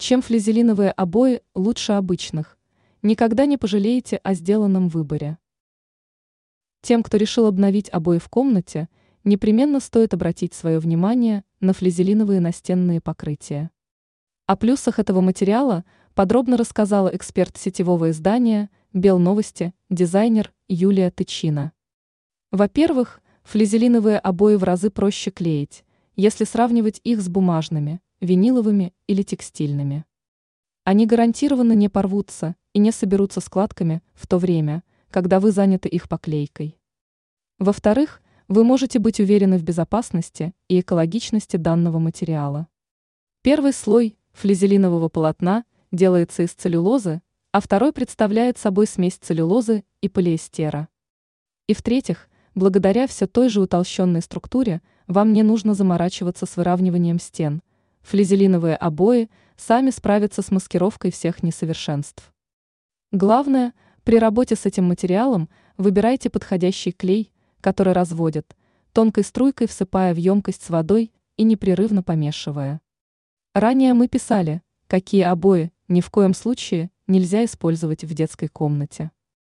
Чем флизелиновые обои лучше обычных? Никогда не пожалеете о сделанном выборе. Тем, кто решил обновить обои в комнате, непременно стоит обратить свое внимание на флизелиновые настенные покрытия. О плюсах этого материала подробно рассказала эксперт сетевого издания «Белновости» дизайнер Юлия Тычина. Во-первых, флизелиновые обои в разы проще клеить, если сравнивать их с бумажными, виниловыми или текстильными. Они гарантированно не порвутся и не соберутся складками в то время, когда вы заняты их поклейкой. Во-вторых, вы можете быть уверены в безопасности и экологичности данного материала. Первый слой флизелинового полотна делается из целлюлозы, а второй представляет собой смесь целлюлозы и полиэстера. И в-третьих, благодаря все той же утолщенной структуре вам не нужно заморачиваться с выравниванием стен – флизелиновые обои сами справятся с маскировкой всех несовершенств. Главное, при работе с этим материалом выбирайте подходящий клей, который разводит, тонкой струйкой всыпая в емкость с водой и непрерывно помешивая. Ранее мы писали, какие обои ни в коем случае нельзя использовать в детской комнате.